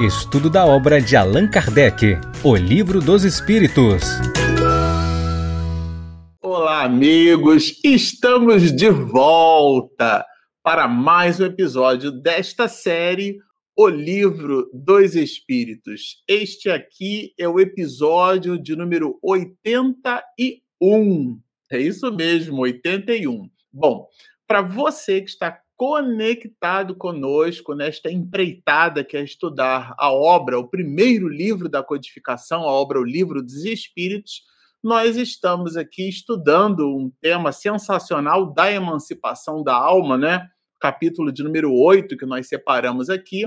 Estudo da obra de Allan Kardec, O Livro dos Espíritos. Olá, amigos! Estamos de volta para mais um episódio desta série O Livro dos Espíritos. Este aqui é o episódio de número 81. É isso mesmo, 81. Bom, para você que está conectado conosco nesta empreitada que é estudar a obra, o primeiro livro da codificação, a obra O Livro dos Espíritos, nós estamos aqui estudando um tema sensacional da emancipação da alma, né? Capítulo de número 8 que nós separamos aqui.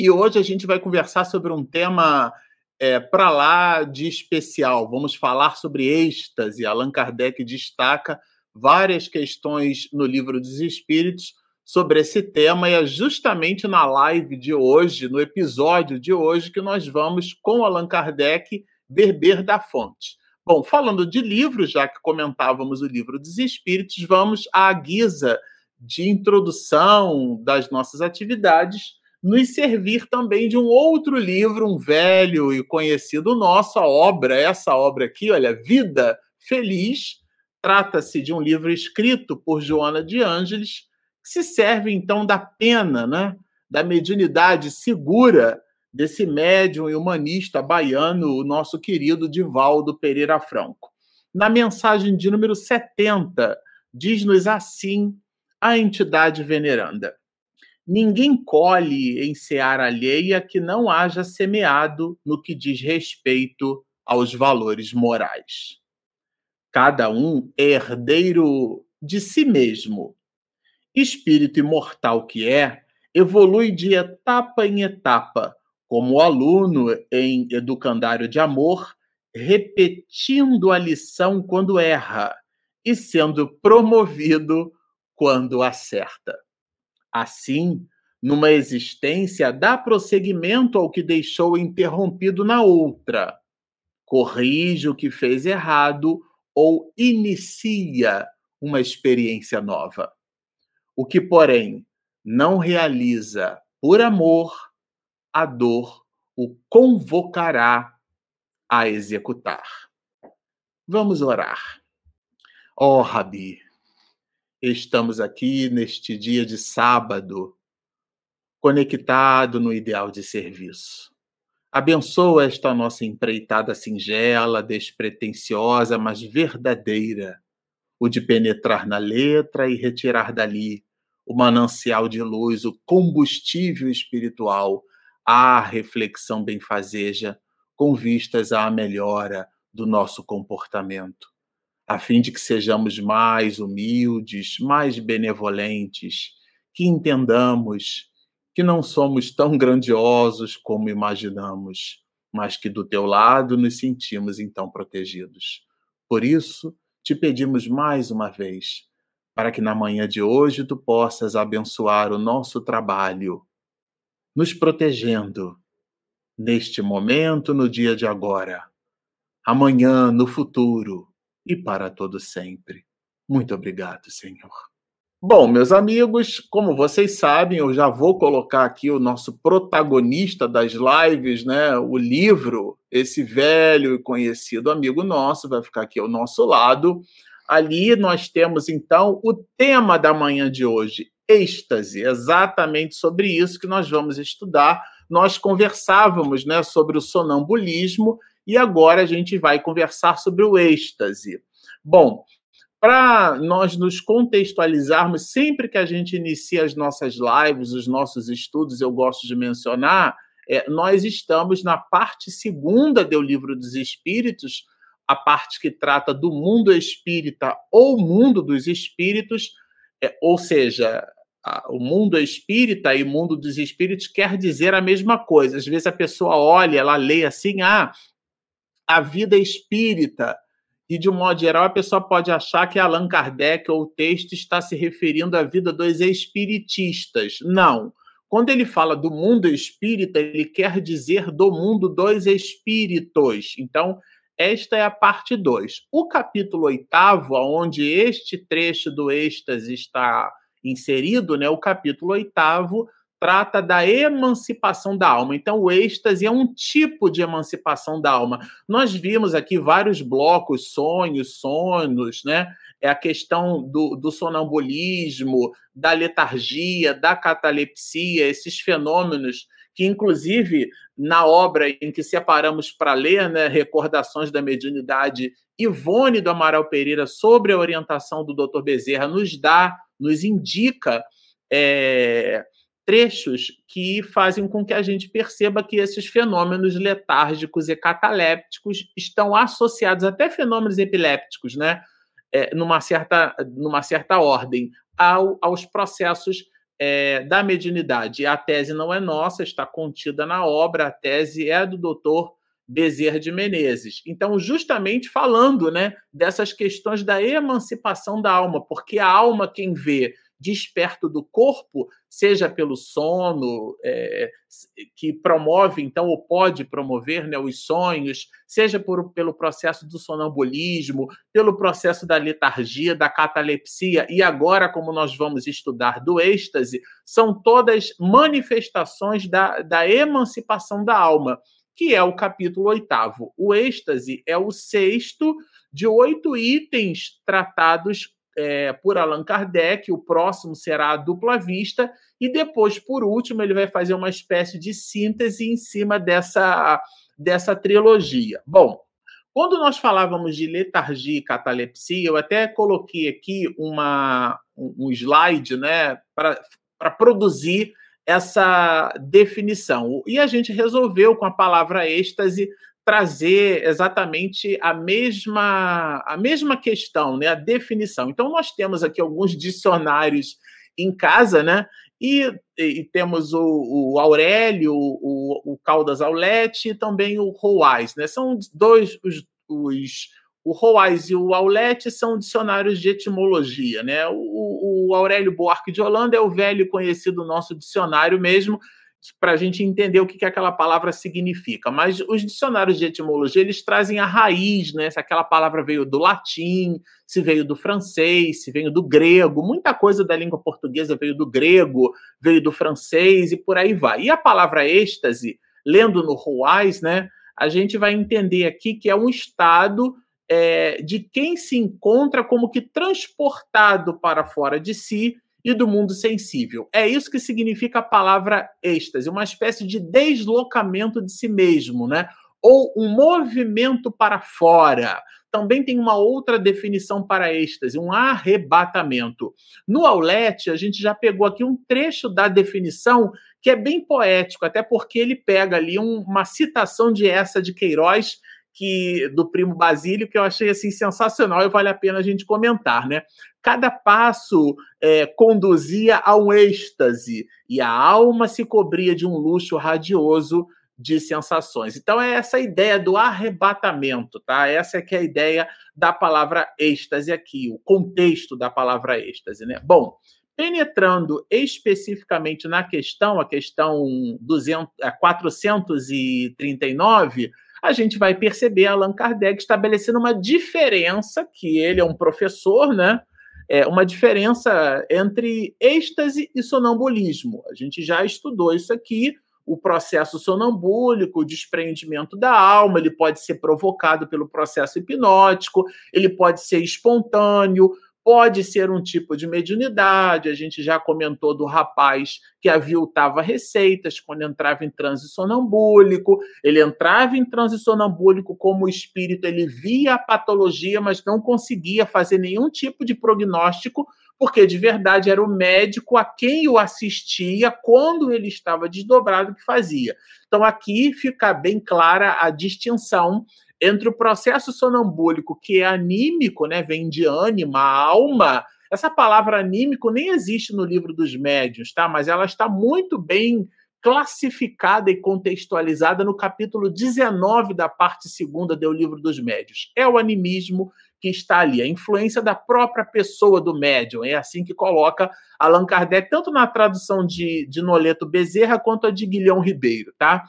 E hoje a gente vai conversar sobre um tema é, para lá de especial. Vamos falar sobre êxtase. Allan Kardec destaca várias questões no livro dos Espíritos sobre esse tema e é justamente na live de hoje, no episódio de hoje, que nós vamos, com Allan Kardec, beber da fonte. Bom, falando de livros, já que comentávamos o livro dos Espíritos, vamos à guisa de introdução das nossas atividades, nos servir também de um outro livro, um velho e conhecido nosso, a obra, essa obra aqui, olha, Vida Feliz. Trata-se de um livro escrito por Joana de Ângeles, se serve então da pena, né? da mediunidade segura desse médium e humanista baiano, o nosso querido Divaldo Pereira Franco. Na mensagem de número 70, diz-nos assim a entidade veneranda: Ninguém colhe em seara alheia que não haja semeado no que diz respeito aos valores morais. Cada um é herdeiro de si mesmo espírito imortal que é, evolui de etapa em etapa, como o aluno em educandário de amor, repetindo a lição quando erra e sendo promovido quando acerta. Assim, numa existência, dá prosseguimento ao que deixou interrompido na outra, corrige o que fez errado ou inicia uma experiência nova. O que, porém, não realiza por amor, a dor o convocará a executar. Vamos orar. Ó oh, Rabi, estamos aqui neste dia de sábado, conectado no ideal de serviço. Abençoa esta nossa empreitada singela, despretensiosa, mas verdadeira, o de penetrar na letra e retirar dali o manancial de luz, o combustível espiritual, a reflexão benfazeja, com vistas à melhora do nosso comportamento, a fim de que sejamos mais humildes, mais benevolentes, que entendamos que não somos tão grandiosos como imaginamos, mas que do teu lado nos sentimos então protegidos. Por isso, te pedimos mais uma vez, para que na manhã de hoje tu possas abençoar o nosso trabalho, nos protegendo neste momento, no dia de agora, amanhã, no futuro e para todo sempre. Muito obrigado, Senhor. Bom, meus amigos, como vocês sabem, eu já vou colocar aqui o nosso protagonista das lives, né? O livro, esse velho e conhecido amigo nosso, vai ficar aqui ao nosso lado. Ali nós temos então o tema da manhã de hoje, êxtase, exatamente sobre isso que nós vamos estudar. Nós conversávamos, né, sobre o sonambulismo e agora a gente vai conversar sobre o êxtase. Bom, para nós nos contextualizarmos, sempre que a gente inicia as nossas lives, os nossos estudos, eu gosto de mencionar, é, nós estamos na parte segunda do Livro dos Espíritos, a parte que trata do mundo espírita ou mundo dos espíritos, é, ou seja, a, o mundo espírita e o mundo dos espíritos quer dizer a mesma coisa. Às vezes a pessoa olha, ela lê assim, ah, a vida espírita e, de um modo geral, a pessoa pode achar que Allan Kardec ou o texto está se referindo à vida dos espiritistas. Não. Quando ele fala do mundo espírita, ele quer dizer do mundo dos espíritos. Então, esta é a parte 2. O capítulo oitavo, onde este trecho do êxtase está inserido, né, o capítulo oitavo, trata da emancipação da alma. Então, o êxtase é um tipo de emancipação da alma. Nós vimos aqui vários blocos, sonhos, sonhos, né? É a questão do, do sonambulismo, da letargia, da catalepsia, esses fenômenos que, inclusive, na obra em que separamos para ler, né, Recordações da Mediunidade, Ivone do Amaral Pereira, sobre a orientação do Dr. Bezerra, nos dá, nos indica é, trechos que fazem com que a gente perceba que esses fenômenos letárgicos e catalépticos estão associados até fenômenos epilépticos, né? É, numa, certa, numa certa ordem, ao, aos processos é, da mediunidade. A tese não é nossa, está contida na obra, a tese é do doutor Bezerra de Menezes. Então, justamente falando né, dessas questões da emancipação da alma, porque a alma, quem vê desperto do corpo, seja pelo sono, é, que promove, então, ou pode promover né, os sonhos, seja por, pelo processo do sonambulismo, pelo processo da letargia, da catalepsia, e agora, como nós vamos estudar do êxtase, são todas manifestações da, da emancipação da alma, que é o capítulo oitavo. O êxtase é o sexto de oito itens tratados é, por Allan Kardec, o próximo será a dupla vista, e depois, por último, ele vai fazer uma espécie de síntese em cima dessa, dessa trilogia. Bom, quando nós falávamos de letargia e catalepsia, eu até coloquei aqui uma, um slide né, para produzir essa definição. E a gente resolveu, com a palavra êxtase, trazer exatamente a mesma, a mesma questão, né? a definição. Então, nós temos aqui alguns dicionários em casa, né? E, e temos o, o Aurélio, o, o Caldas Aulete e também o Roais, né? São dois os, os o Roais e o Aulete são dicionários de etimologia, né? O, o Aurélio Buarque de Holanda é o velho conhecido nosso dicionário mesmo, para a gente entender o que, que aquela palavra significa. Mas os dicionários de etimologia eles trazem a raiz, né? Se aquela palavra veio do latim, se veio do francês, se veio do grego, muita coisa da língua portuguesa veio do grego, veio do francês e por aí vai. E a palavra êxtase, lendo no Ruais, né? A gente vai entender aqui que é um estado é, de quem se encontra como que transportado para fora de si e do mundo sensível. É isso que significa a palavra êxtase, uma espécie de deslocamento de si mesmo, né? Ou um movimento para fora. Também tem uma outra definição para êxtase, um arrebatamento. No Aulete, a gente já pegou aqui um trecho da definição que é bem poético, até porque ele pega ali um, uma citação de essa de Queiroz, que do primo Basílio, que eu achei assim sensacional e vale a pena a gente comentar, né? Cada passo é, conduzia a um êxtase e a alma se cobria de um luxo radioso de sensações. Então é essa ideia do arrebatamento, tá? Essa é que é a ideia da palavra êxtase aqui, o contexto da palavra êxtase, né? Bom, penetrando especificamente na questão, a questão 200, 439, a gente vai perceber Allan Kardec estabelecendo uma diferença, que ele é um professor, né? É uma diferença entre êxtase e sonambulismo. A gente já estudou isso aqui, o processo sonambúlico, o desprendimento da alma, ele pode ser provocado pelo processo hipnótico, ele pode ser espontâneo, Pode ser um tipo de mediunidade, a gente já comentou do rapaz que aviltava receitas quando entrava em transe sonambúlico. Ele entrava em transe sonambúlico como espírito, ele via a patologia, mas não conseguia fazer nenhum tipo de prognóstico, porque de verdade era o médico a quem o assistia quando ele estava desdobrado que fazia. Então aqui fica bem clara a distinção entre o processo sonambúlico, que é anímico, né, vem de ânima, alma. Essa palavra anímico nem existe no livro dos médios, tá? Mas ela está muito bem classificada e contextualizada no capítulo 19 da parte segunda do livro dos médios. É o animismo que está ali, a influência da própria pessoa do médium. É assim que coloca Allan Kardec, tanto na tradução de, de Noleto Bezerra quanto a de Guilhão Ribeiro, tá?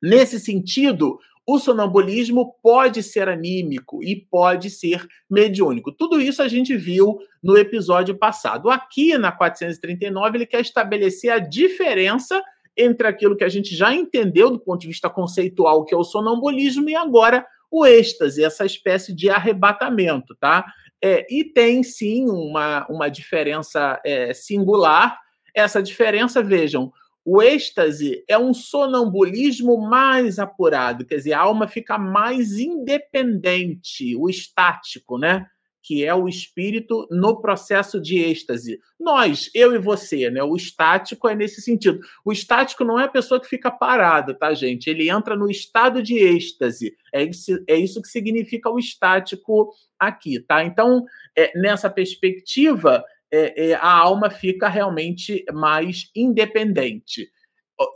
Nesse sentido, o sonambulismo pode ser anímico e pode ser mediúnico. Tudo isso a gente viu no episódio passado. Aqui na 439, ele quer estabelecer a diferença entre aquilo que a gente já entendeu do ponto de vista conceitual, que é o sonambulismo, e agora o êxtase, essa espécie de arrebatamento, tá? É, e tem sim uma, uma diferença é, singular. Essa diferença, vejam, o êxtase é um sonambulismo mais apurado, quer dizer, a alma fica mais independente, o estático, né? Que é o espírito no processo de êxtase. Nós, eu e você, né? O estático é nesse sentido. O estático não é a pessoa que fica parada, tá, gente? Ele entra no estado de êxtase. É isso, é isso que significa o estático aqui, tá? Então, é, nessa perspectiva, é, é, a alma fica realmente mais independente.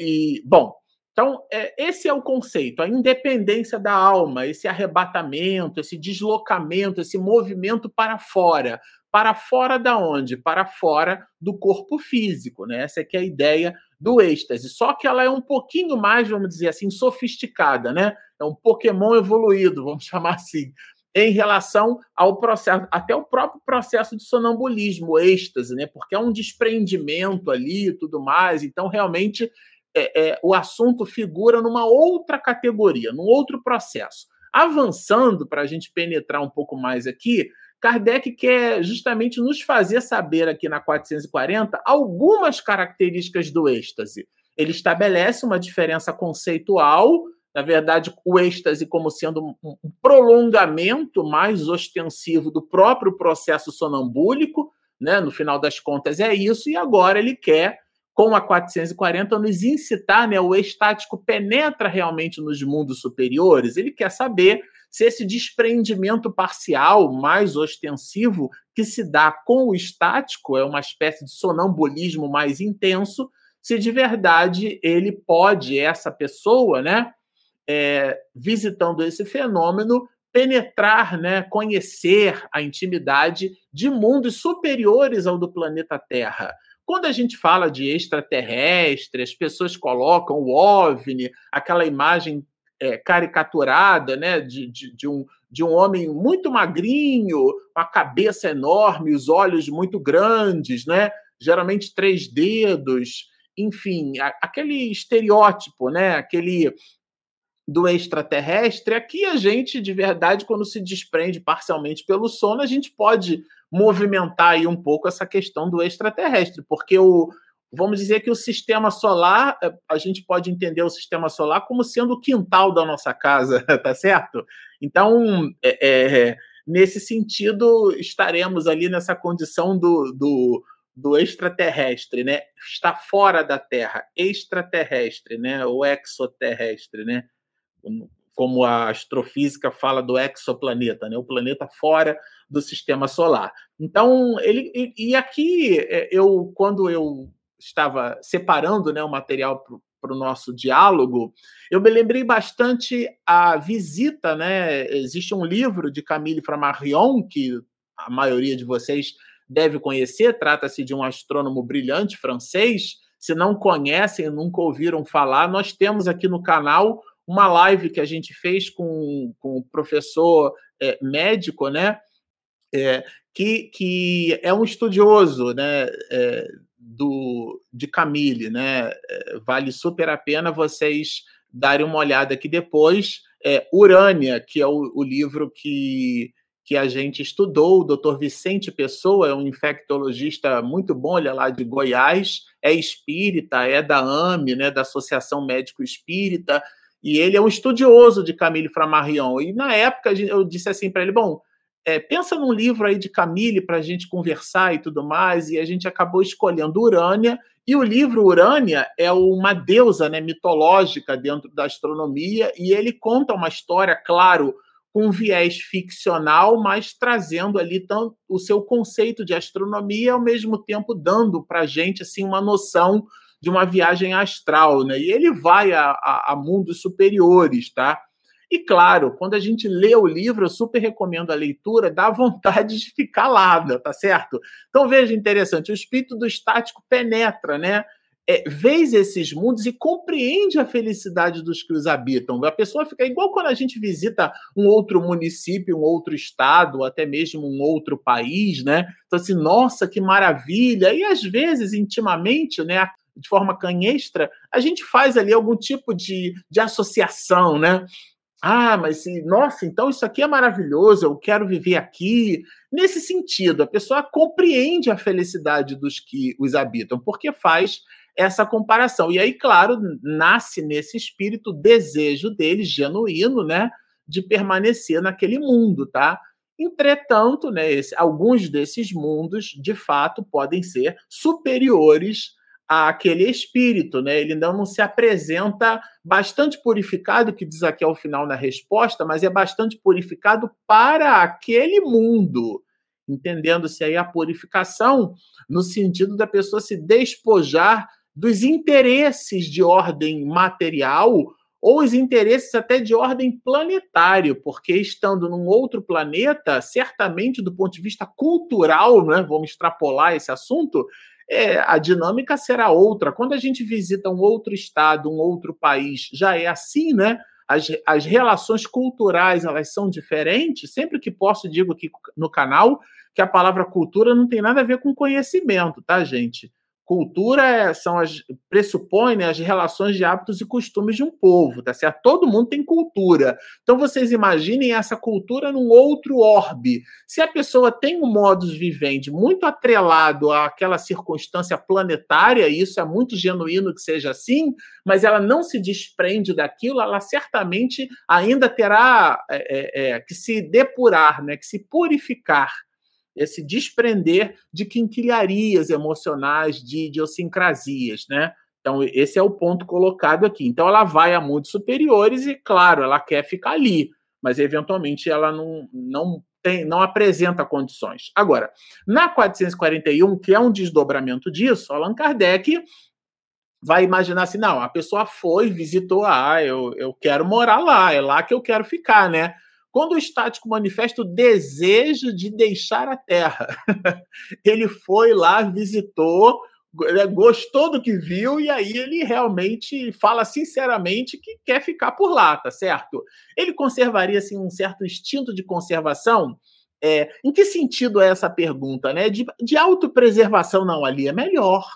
E, bom, então, é, esse é o conceito, a independência da alma, esse arrebatamento, esse deslocamento, esse movimento para fora. Para fora da onde? Para fora do corpo físico, né? Essa é, é a ideia do êxtase. Só que ela é um pouquinho mais, vamos dizer assim, sofisticada, né? É um Pokémon evoluído, vamos chamar assim em relação ao processo, até o próprio processo de sonambulismo, êxtase, né? Porque é um desprendimento ali e tudo mais. Então, realmente, é, é, o assunto figura numa outra categoria, num outro processo. Avançando, para a gente penetrar um pouco mais aqui, Kardec quer justamente nos fazer saber aqui na 440 algumas características do êxtase. Ele estabelece uma diferença conceitual na verdade, o êxtase como sendo um, prolongamento mais ostensivo do próprio processo sonambúlico, né? no final das contas é isso, e agora ele quer, com a 440, nos incitar, né? o estático penetra realmente nos mundos superiores, ele quer saber se esse desprendimento parcial mais ostensivo que se dá com o estático, é uma espécie de sonambulismo mais intenso, se de verdade ele pode, essa pessoa, né, é, visitando esse fenômeno, penetrar, né, conhecer a intimidade de mundos superiores ao do planeta Terra. Quando a gente fala de extraterrestre, as pessoas colocam o OVNI, aquela imagem é, caricaturada né, de, de, de, um, de um homem muito magrinho, com a cabeça enorme, os olhos muito grandes, né, geralmente três dedos, enfim, aquele estereótipo, né, aquele do extraterrestre, aqui a gente, de verdade, quando se desprende parcialmente pelo sono, a gente pode movimentar aí um pouco essa questão do extraterrestre, porque o, vamos dizer que o sistema solar, eh, a gente pode entender o sistema solar como sendo o quintal da nossa casa, tá certo? Então, é, é, nesse sentido, estaremos ali nessa condição do, do, do extraterrestre, né? Está fora da Terra, extraterrestre, né? Ou exoterrestre, né? Como a astrofísica fala do exoplaneta, né? o planeta fora do sistema solar. Então, ele e, e aqui é, eu quando eu estava separando né, o material para o nosso diálogo, eu me lembrei bastante a visita, né? Existe um livro de Camille Flammarion que a maioria de vocês deve conhecer, trata-se de um astrônomo brilhante francês. Se não conhecem, nunca ouviram falar, nós temos aqui no canal uma live que a gente fez com, com o professor é, médico, né? É, que, que é um estudioso né, é, do, de Camille, né? É, vale super a pena vocês darem uma olhada aqui depois. É, Urânia, que é o, o livro que, que a gente estudou, o Dr. Vicente Pessoa é um infectologista muito bom, ele é lá de Goiás, é espírita, é da AME, né, da Associação Médico Espírita, e ele é um estudioso de Camille Flammarion. E na época eu disse assim para ele: bom, é, pensa num livro aí de Camille para a gente conversar e tudo mais. E a gente acabou escolhendo Urânia. E o livro Urânia é uma deusa né, mitológica dentro da astronomia. E ele conta uma história, claro, com um viés ficcional, mas trazendo ali tanto o seu conceito de astronomia, ao mesmo tempo dando para a gente assim, uma noção de uma viagem astral, né? E ele vai a, a, a mundos superiores, tá? E claro, quando a gente lê o livro, eu super recomendo a leitura, dá vontade de ficar lá, tá certo? Então veja interessante, o espírito do estático penetra, né? é, esses mundos e compreende a felicidade dos que os habitam. A pessoa fica igual quando a gente visita um outro município, um outro estado, até mesmo um outro país, né? Então, assim, nossa, que maravilha! E às vezes, intimamente, né? De forma canhestra, a gente faz ali algum tipo de, de associação, né? Ah, mas nossa, então isso aqui é maravilhoso, eu quero viver aqui. Nesse sentido, a pessoa compreende a felicidade dos que os habitam, porque faz essa comparação. E aí, claro, nasce nesse espírito o desejo dele, genuíno, né, de permanecer naquele mundo, tá? Entretanto, né, esse, alguns desses mundos, de fato, podem ser superiores àquele espírito, né? Ele não, não se apresenta bastante purificado, que diz aqui ao final na resposta, mas é bastante purificado para aquele mundo entendendo-se aí a purificação no sentido da pessoa se despojar dos interesses de ordem material ou os interesses até de ordem planetário, porque estando num outro planeta, certamente do ponto de vista cultural, né, vamos extrapolar esse assunto, é, a dinâmica será outra. Quando a gente visita um outro estado, um outro país, já é assim, né? As, as relações culturais elas são diferentes. Sempre que posso, digo aqui no canal que a palavra cultura não tem nada a ver com conhecimento, tá, gente? Cultura é, são as, pressupõe né, as relações de hábitos e costumes de um povo, tá certo? Todo mundo tem cultura. Então vocês imaginem essa cultura num outro orbe. Se a pessoa tem um modus vivendi muito atrelado àquela circunstância planetária, e isso é muito genuíno que seja assim, mas ela não se desprende daquilo, ela certamente ainda terá é, é, é que se depurar, né, que se purificar esse desprender de quinquilharias emocionais, de idiosincrasias, né? Então, esse é o ponto colocado aqui. Então, ela vai a mundos superiores e, claro, ela quer ficar ali, mas eventualmente ela não, não tem, não apresenta condições. Agora, na 441, que é um desdobramento disso, Allan Kardec vai imaginar assim: não, a pessoa foi, visitou, ah, eu, eu quero morar lá, é lá que eu quero ficar, né? Quando o estático manifesta o desejo de deixar a Terra, ele foi lá, visitou, né, gostou do que viu e aí ele realmente fala sinceramente que quer ficar por lá, tá certo? Ele conservaria assim um certo instinto de conservação? É, em que sentido é essa pergunta, né? De, de autopreservação, não, ali é melhor.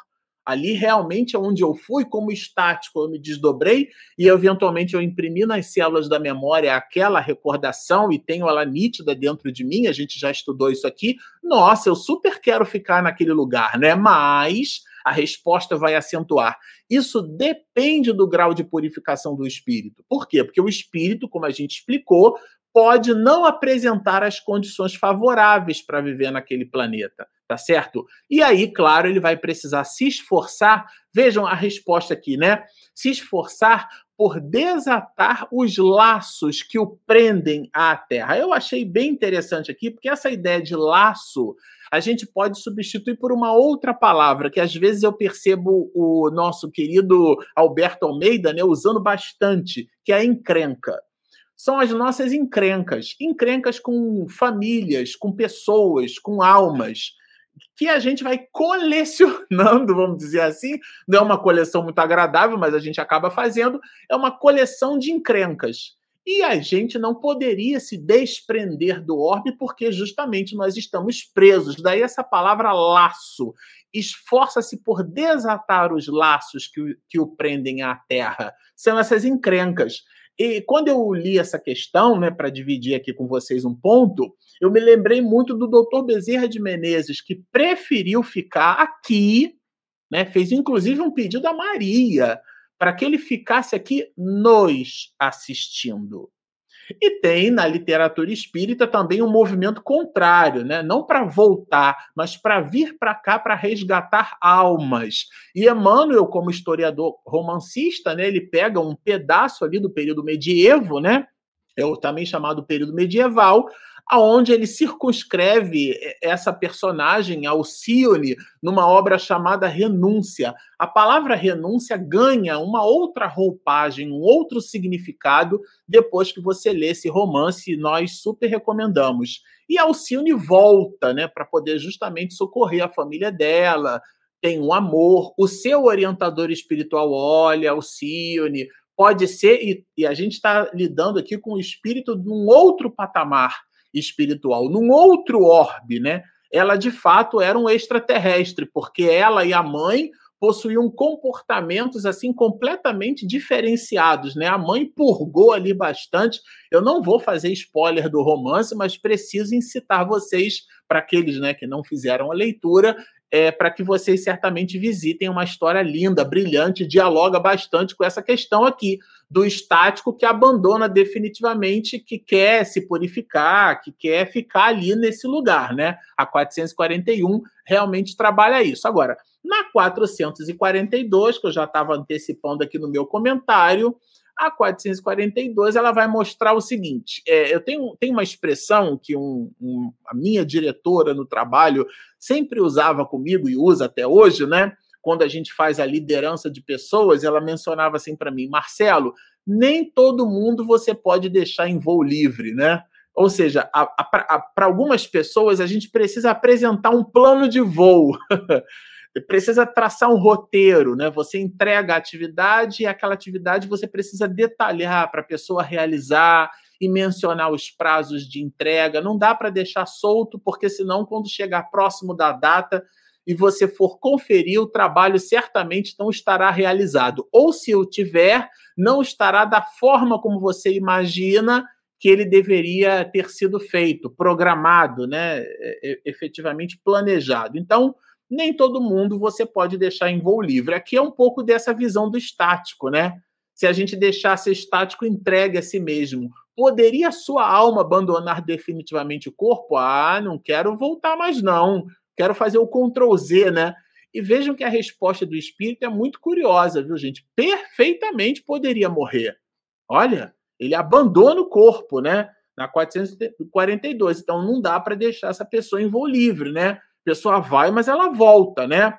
Ali realmente é onde eu fui como estático, eu me desdobrei e eventualmente eu imprimi nas células da memória aquela recordação e tenho ela nítida dentro de mim. A gente já estudou isso aqui. Nossa, eu super quero ficar naquele lugar, né? Mas a resposta vai acentuar. Isso depende do grau de purificação do espírito. Por quê? Porque o espírito, como a gente explicou, pode não apresentar as condições favoráveis para viver naquele planeta tá certo? E aí, claro, ele vai precisar se esforçar. Vejam a resposta aqui, né? Se esforçar por desatar os laços que o prendem à terra. Eu achei bem interessante aqui, porque essa ideia de laço a gente pode substituir por uma outra palavra que às vezes eu percebo o nosso querido Alberto Almeida né, usando bastante, que é a encrenca são as nossas encrencas. Encrencas com famílias, com pessoas, com almas que a gente vai colecionando, vamos dizer assim. Não é uma coleção muito agradável, mas a gente acaba fazendo. É uma coleção de encrencas. E a gente não poderia se desprender do orbe porque justamente nós estamos presos. Daí essa palavra laço. Esforça-se por desatar os laços que, que o prendem à terra. São essas encrencas. E quando eu li essa questão, né, para dividir aqui com vocês um ponto, eu me lembrei muito do Dr. Bezerra de Menezes, que preferiu ficar aqui, né, fez inclusive um pedido a Maria para que ele ficasse aqui nos assistindo. E tem na literatura espírita também um movimento contrário, né? não para voltar, mas para vir para cá para resgatar almas. E Emmanuel, como historiador romancista, né, ele pega um pedaço ali do período medievo, né? é também chamado período medieval, aonde ele circunscreve essa personagem, Alcione, numa obra chamada Renúncia. A palavra renúncia ganha uma outra roupagem, um outro significado depois que você lê esse romance, nós super recomendamos. E Alcione volta, né, para poder justamente socorrer a família dela, tem um amor, o seu orientador espiritual olha, o Cione, pode ser, e, e a gente está lidando aqui com o espírito num outro patamar espiritual, num outro orbe, né? Ela de fato era um extraterrestre, porque ela e a mãe possuíam comportamentos assim completamente diferenciados, né? A mãe purgou ali bastante. Eu não vou fazer spoiler do romance, mas preciso incitar vocês para aqueles, né, que não fizeram a leitura, é, para que vocês certamente visitem uma história linda, brilhante, dialoga bastante com essa questão aqui do estático que abandona definitivamente, que quer se purificar, que quer ficar ali nesse lugar, né? A 441 realmente trabalha isso. Agora, na 442, que eu já estava antecipando aqui no meu comentário, a 442 ela vai mostrar o seguinte: é, eu tenho, tenho uma expressão que um, um, a minha diretora no trabalho sempre usava comigo e usa até hoje, né? Quando a gente faz a liderança de pessoas, ela mencionava assim para mim, Marcelo, nem todo mundo você pode deixar em voo livre, né? Ou seja, para algumas pessoas a gente precisa apresentar um plano de voo. precisa traçar um roteiro, né? Você entrega a atividade e aquela atividade você precisa detalhar para a pessoa realizar e mencionar os prazos de entrega. Não dá para deixar solto, porque senão, quando chegar próximo da data e você for conferir, o trabalho certamente não estará realizado. Ou se o tiver, não estará da forma como você imagina que ele deveria ter sido feito, programado, né? efetivamente planejado. Então, nem todo mundo você pode deixar em voo livre. Aqui é um pouco dessa visão do estático, né? Se a gente deixasse estático entregue a si mesmo, poderia sua alma abandonar definitivamente o corpo? Ah, não quero voltar mais não. Quero fazer o Ctrl Z, né? E vejam que a resposta do espírito é muito curiosa, viu, gente? Perfeitamente poderia morrer. Olha, ele abandona o corpo, né? Na 442. Então não dá para deixar essa pessoa em voo livre, né? Pessoa vai, mas ela volta, né?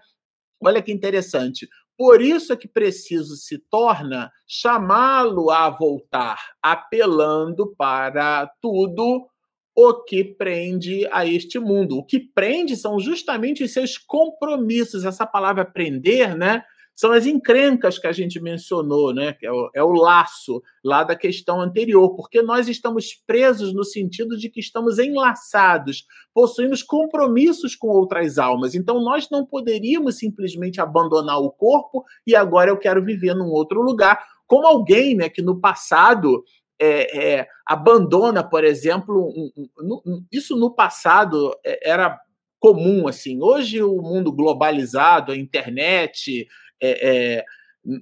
Olha que interessante. Por isso é que preciso se torna chamá-lo a voltar, apelando para tudo o que prende a este mundo. O que prende são justamente os seus compromissos. Essa palavra prender, né? São as encrencas que a gente mencionou, né? Que é o, é o laço lá da questão anterior, porque nós estamos presos no sentido de que estamos enlaçados, possuímos compromissos com outras almas. Então nós não poderíamos simplesmente abandonar o corpo e agora eu quero viver num outro lugar, como alguém, né? Que no passado é, é, abandona, por exemplo, um, um, um, isso no passado é, era comum assim. Hoje o mundo globalizado, a internet, é, é,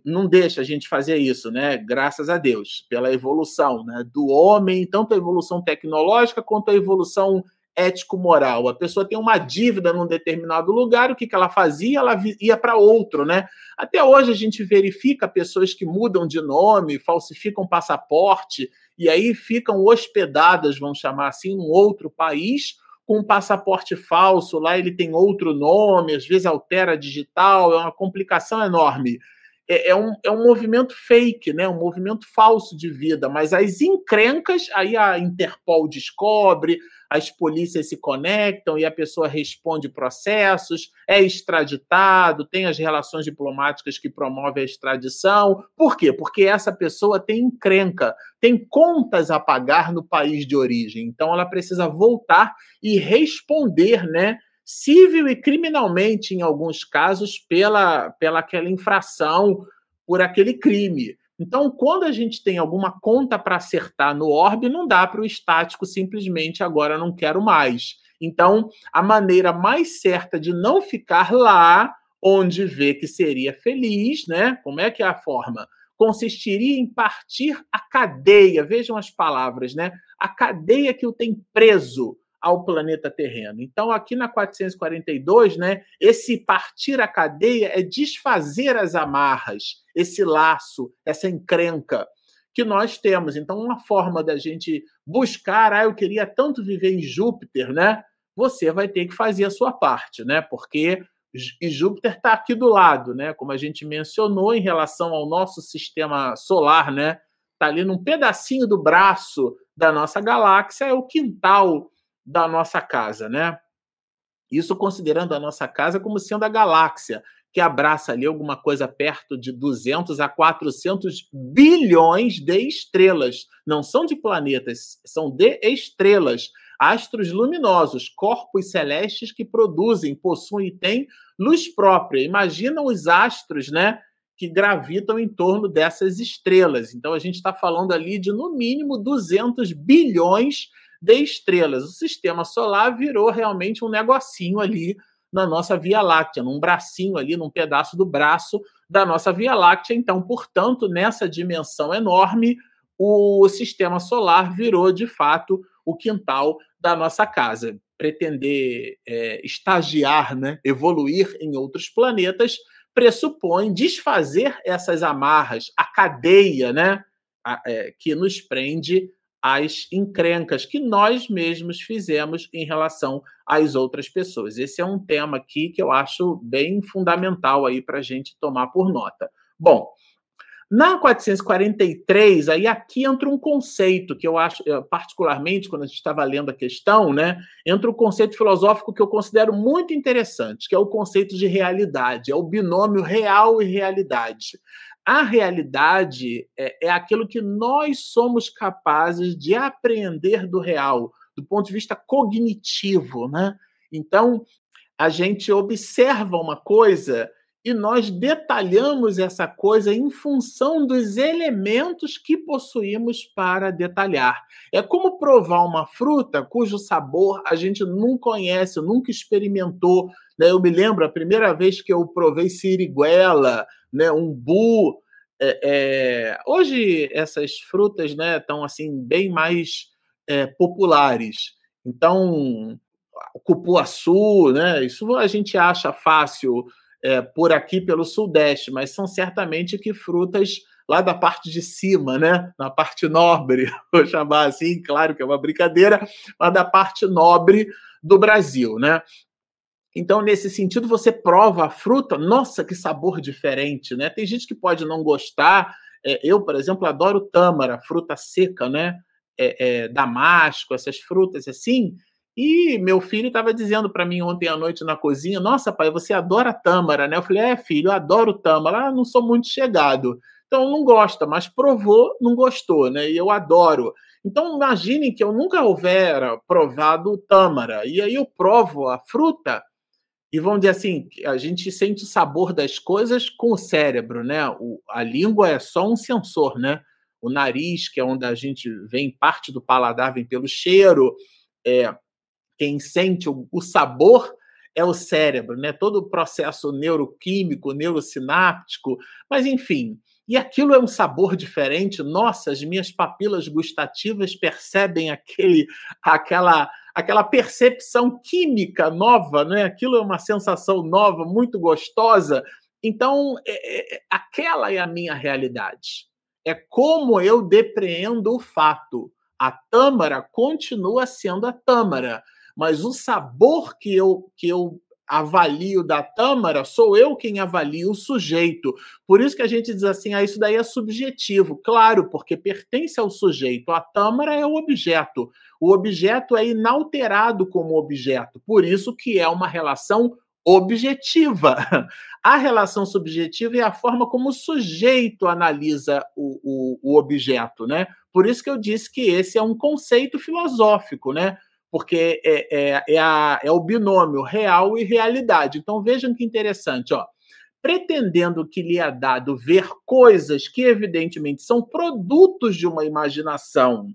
não deixa a gente fazer isso, né? Graças a Deus, pela evolução né? do homem, tanto a evolução tecnológica quanto a evolução ético-moral. A pessoa tem uma dívida num determinado lugar, o que, que ela fazia? Ela ia para outro, né? Até hoje a gente verifica pessoas que mudam de nome, falsificam passaporte e aí ficam hospedadas, vamos chamar assim, num outro país com um passaporte falso, lá ele tem outro nome, às vezes altera digital, é uma complicação enorme. É, é, um, é um movimento fake, né? um movimento falso de vida, mas as encrencas, aí a Interpol descobre, as polícias se conectam e a pessoa responde processos, é extraditado, tem as relações diplomáticas que promovem a extradição. Por quê? Porque essa pessoa tem encrenca, tem contas a pagar no país de origem. Então ela precisa voltar e responder, né? Civil e criminalmente, em alguns casos, pela, pela aquela infração, por aquele crime. Então, quando a gente tem alguma conta para acertar no orbe, não dá para o estático simplesmente agora não quero mais. Então, a maneira mais certa de não ficar lá onde vê que seria feliz, né? Como é que é a forma? Consistiria em partir a cadeia, vejam as palavras, né? A cadeia que o tem preso ao planeta terreno. Então, aqui na 442, né, esse partir a cadeia é desfazer as amarras, esse laço, essa encrenca que nós temos. Então, uma forma da gente buscar, ah, eu queria tanto viver em Júpiter, né? Você vai ter que fazer a sua parte, né? Porque e Júpiter está aqui do lado, né? Como a gente mencionou em relação ao nosso sistema solar, né? Está ali num pedacinho do braço da nossa galáxia, é o quintal da nossa casa, né? Isso considerando a nossa casa como sendo a galáxia, que abraça ali alguma coisa perto de 200 a 400 bilhões de estrelas. Não são de planetas, são de estrelas. Astros luminosos, corpos celestes que produzem, possuem e têm luz própria. Imagina os astros, né? Que gravitam em torno dessas estrelas. Então, a gente está falando ali de, no mínimo, 200 bilhões de estrelas. O sistema solar virou realmente um negocinho ali na nossa Via Láctea, num bracinho ali, num pedaço do braço da nossa Via Láctea. Então, portanto, nessa dimensão enorme, o sistema solar virou de fato o quintal da nossa casa. Pretender é, estagiar, né, evoluir em outros planetas, pressupõe desfazer essas amarras, a cadeia né, a, é, que nos prende as encrencas que nós mesmos fizemos em relação às outras pessoas. Esse é um tema aqui que eu acho bem fundamental aí para a gente tomar por nota. Bom, na 443, aí aqui entra um conceito que eu acho, eh, particularmente, quando a gente estava lendo a questão, né, entra um conceito filosófico que eu considero muito interessante, que é o conceito de realidade, é o binômio real e realidade. A realidade é, é aquilo que nós somos capazes de aprender do real, do ponto de vista cognitivo, né? Então, a gente observa uma coisa e nós detalhamos essa coisa em função dos elementos que possuímos para detalhar. É como provar uma fruta cujo sabor a gente não conhece, nunca experimentou. Né? Eu me lembro a primeira vez que eu provei siriguela, né, umbu. É, é, hoje essas frutas né, estão assim bem mais é, populares. Então, cupuaçu, né, isso a gente acha fácil é, por aqui pelo Sudeste, mas são certamente que frutas lá da parte de cima, né, na parte nobre, vou chamar assim, claro que é uma brincadeira, mas da parte nobre do Brasil, né? Então, nesse sentido, você prova a fruta, nossa, que sabor diferente, né? Tem gente que pode não gostar. É, eu, por exemplo, adoro tâmara, fruta seca, né? É, é, damasco, essas frutas assim. E meu filho estava dizendo para mim ontem à noite na cozinha: Nossa, pai, você adora tâmara, né? Eu falei: É, filho, eu adoro tâmara. Ah, não sou muito chegado. Então, não gosta, mas provou, não gostou, né? E eu adoro. Então, imaginem que eu nunca houvera provado tâmara. E aí eu provo a fruta e vamos dizer assim, a gente sente o sabor das coisas com o cérebro, né? O, a língua é só um sensor, né? O nariz, que é onde a gente vem, parte do paladar vem pelo cheiro. É, quem sente o, o sabor é o cérebro, né? Todo o processo neuroquímico, neurosináptico, mas enfim. E aquilo é um sabor diferente. Nossa, as minhas papilas gustativas percebem aquele, aquela aquela percepção química nova, né? Aquilo é uma sensação nova, muito gostosa. Então, é, é, aquela é a minha realidade. É como eu depreendo o fato. A tâmara continua sendo a tâmara, mas o sabor que eu, que eu avalio da Tâmara, sou eu quem avalio o sujeito. Por isso que a gente diz assim, ah, isso daí é subjetivo. Claro, porque pertence ao sujeito. A Tâmara é o objeto. O objeto é inalterado como objeto. Por isso que é uma relação objetiva. A relação subjetiva é a forma como o sujeito analisa o, o, o objeto, né? Por isso que eu disse que esse é um conceito filosófico, né? Porque é, é, é, a, é o binômio real e realidade. Então vejam que interessante, ó. Pretendendo que lhe é dado ver coisas que, evidentemente, são produtos de uma imaginação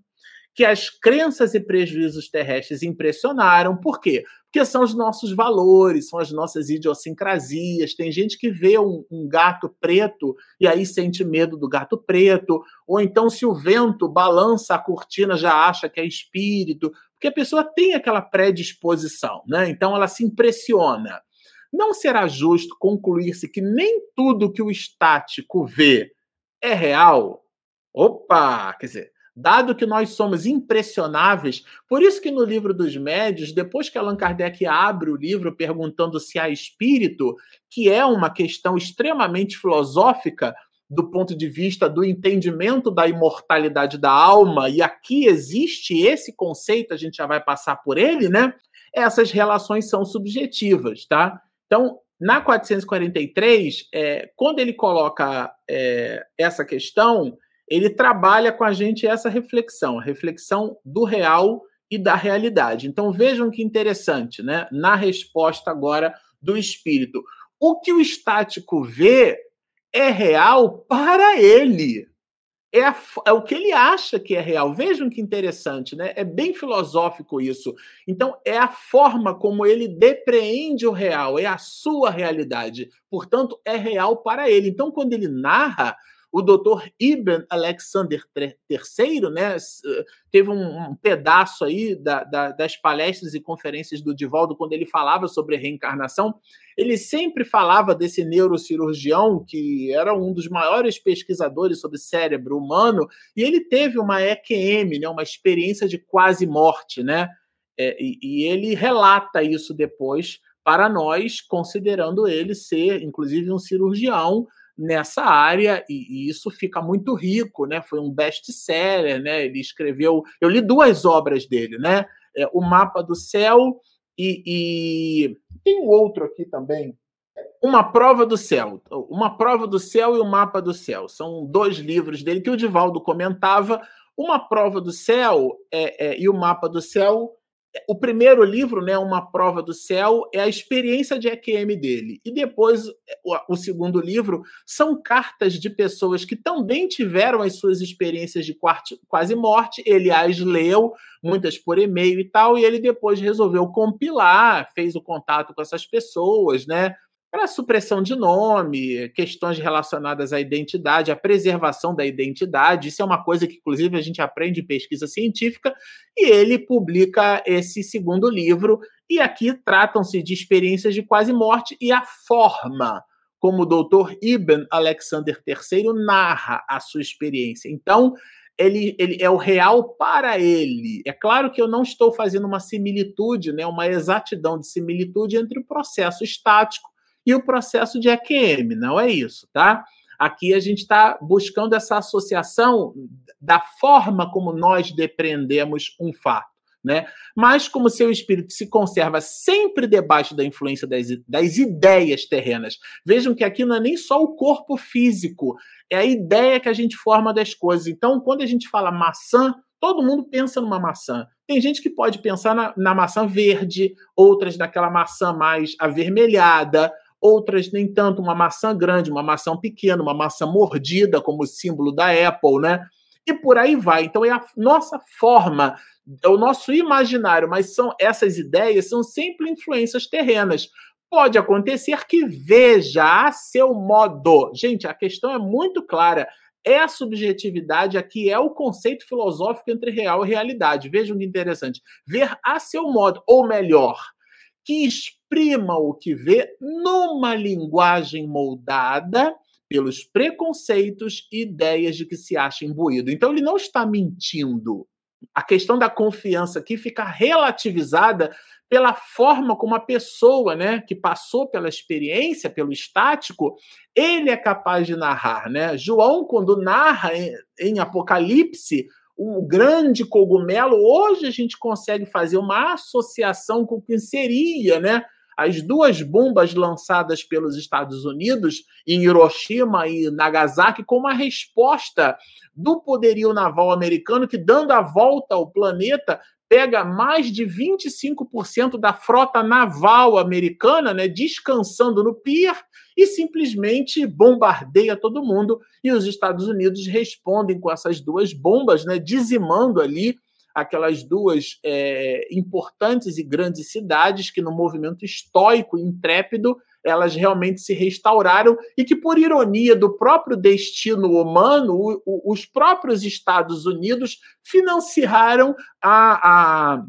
que as crenças e prejuízos terrestres impressionaram. Por quê? Porque são os nossos valores, são as nossas idiosincrasias. Tem gente que vê um, um, gato preto e aí sente medo do gato preto. Ou então, se o vento balança a cortina, já acha que é espírito. Porque a pessoa tem aquela predisposição, né? Então ela se impressiona. Não será justo concluir-se que nem tudo que o estático vê é real? Opa! Quer dizer, dado que nós somos impressionáveis, por isso que no livro dos médios, depois que Allan Kardec abre o livro perguntando se há espírito, que é uma questão extremamente filosófica, do ponto de vista do entendimento da imortalidade da alma, e aqui existe esse conceito, a gente já vai passar por ele, né? essas relações são subjetivas, tá? Então, na 443, é, quando ele coloca é, essa questão, ele trabalha com a gente essa reflexão, a reflexão do real e da realidade. Então vejam que interessante, né? Na resposta agora do espírito. O que o estático vê é real para ele. É, a, é, o que ele acha que é real. Vejam que interessante, né? É bem filosófico isso. Então, é a forma como ele depreende o real, é a sua realidade. Portanto, é real para ele. Então, quando ele narra, o doutor Ibn Alexander III, né, teve um, um pedaço aí da, da, das palestras e conferências do Divaldo, quando ele falava sobre reencarnação, ele sempre falava desse neurocirurgião, que era um dos maiores pesquisadores sobre cérebro humano, e ele teve uma EQM, né, uma experiência de quase morte, né? É, e, e ele relata isso depois para nós, considerando ele ser, inclusive, um cirurgião nessa área e, e, isso fica muito rico, né? Foi um best-seller, né? Ele escreveu, eu li duas obras dele, né? É, o Mapa do Céu e, e tem outro aqui também, uma prova do céu, uma prova do céu e o mapa do céu. São dois livros dele que o Divaldo comentava. Uma prova do céu é, é, e o mapa do céu o primeiro livro, né, Uma Prova do Céu, é a experiência de EQM dele. E depois, o, o, segundo livro, são cartas de pessoas que também tiveram as suas experiências de quase morte. Ele as leu, muitas por e-mail e tal, e ele depois resolveu compilar, fez o contato com essas pessoas, né? Para supressão de nome, questões relacionadas à identidade, à preservação da identidade. Isso é uma coisa que, inclusive, a gente aprende em pesquisa científica, e ele publica esse segundo livro. E aqui tratam-se de experiências de quase morte e a forma como o doutor Ibn Alexander III narra a sua experiência. Então, ele, ele é o real para ele. É claro que eu não estou fazendo uma similitude, né, uma exatidão de similitude entre o processo estático e o processo de EQM, não é isso, tá? Aqui a gente está buscando essa associação da forma como nós depreendemos um fato. Né? Mas como seu espírito se conserva sempre debaixo da influência das, das ideias terrenas. Vejam que aqui não é nem só o corpo físico, é a ideia que a gente forma das coisas. Então, quando a gente fala maçã, todo mundo pensa numa maçã. Tem gente que pode pensar na, na maçã verde, outras naquela maçã mais avermelhada, outras nem tanto, uma maçã grande, uma maçã pequena, uma maçã mordida, como símbolo da Apple, né? E por aí vai. Então é a nossa forma, é o nosso imaginário, mas são essas ideias são sempre influências terrenas. Pode acontecer que veja a seu modo. Gente, a questão é muito clara. É a subjetividade aqui, é o conceito filosófico entre real e realidade. Vejam que interessante. Ver a seu modo, ou melhor, que exprima o que vê numa linguagem moldada pelos preconceitos e ideias de que se acha imbuído. Então, ele não está mentindo. A questão da confiança aqui fica relativizada pela forma como a pessoa, né, que passou pela experiência, pelo estático, ele é capaz de narrar, né? João, quando narra em, em Apocalipse, o grande cogumelo, hoje a gente consegue fazer uma associação com o que seria, né? As duas bombas lançadas pelos Estados Unidos em Hiroshima e Nagasaki como uma resposta do poderio naval americano que, dando a volta ao planeta, pega mais de 25% da frota naval americana, né, descansando no pier e simplesmente bombardeia todo mundo. E os Estados Unidos respondem com essas duas bombas, né, dizimando ali aquelas duas é, importantes e grandes cidades que, no movimento estoico intrépido, elas realmente se restauraram e que, por ironia do próprio destino humano, o, o, os próprios Estados Unidos financiaram a, a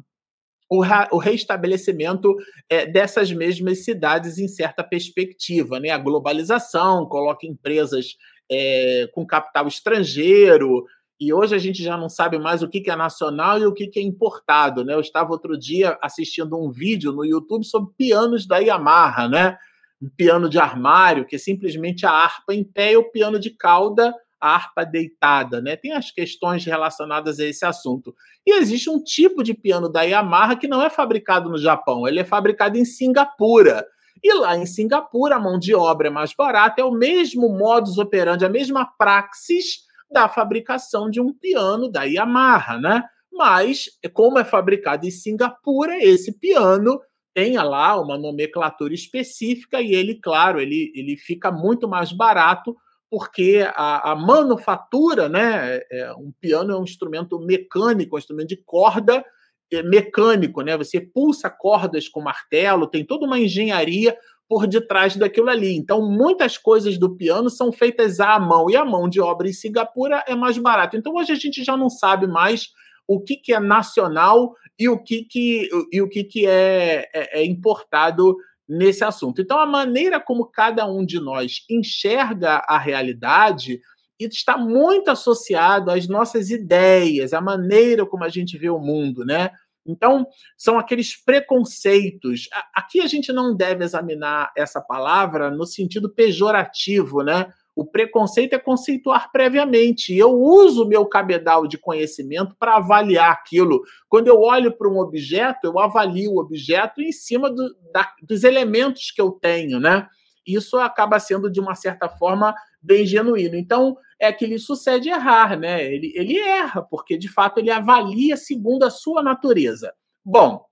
o, o reestabelecimento é, dessas mesmas cidades em certa perspectiva. Né? A globalização coloca empresas é, com capital estrangeiro, e hoje a gente já não sabe mais o que é nacional e o que é importado. Né? Eu estava outro dia assistindo um vídeo no YouTube sobre pianos da Yamaha, né? um piano de armário, que é simplesmente a harpa em pé e o piano de cauda a harpa deitada, né? Tem as questões relacionadas a esse assunto. E existe um tipo de piano da Yamaha que não é fabricado no Japão, ele é fabricado em Singapura. E lá em Singapura, a mão de obra é mais barata, é o mesmo modus operandi, a mesma praxis da fabricação de um piano da Yamaha, né? Mas, como é fabricado em Singapura, esse piano tenha lá uma nomenclatura específica e ele, claro, ele, ele fica muito mais barato porque a, a manufatura, né, é, é, um piano é um instrumento mecânico, um instrumento de corda é, mecânico, né? Você pulsa cordas com martelo, tem toda uma engenharia por detrás daquilo ali. Então, muitas coisas do piano são feitas à mão e a mão de obra em Singapura é mais barata. Então, hoje a gente já não sabe mais o que, que é nacional e o que, que, e o que, que é, é, é importado nesse assunto. Então, a maneira como cada um de nós enxerga a realidade está muito associado às nossas ideias, à maneira como a gente vê o mundo, né? Então, são aqueles preconceitos. Aqui a gente não deve examinar essa palavra no sentido pejorativo, né? O preconceito é conceituar previamente. Eu uso o meu cabedal de conhecimento para avaliar aquilo. Quando eu olho para um objeto, eu avalio o objeto em cima do, da, dos elementos que eu tenho, né? Isso acaba sendo, de uma certa forma, bem genuíno. Então, é que lhe sucede errar, né? Ele, ele erra, porque de fato ele avalia segundo a sua natureza. Bom,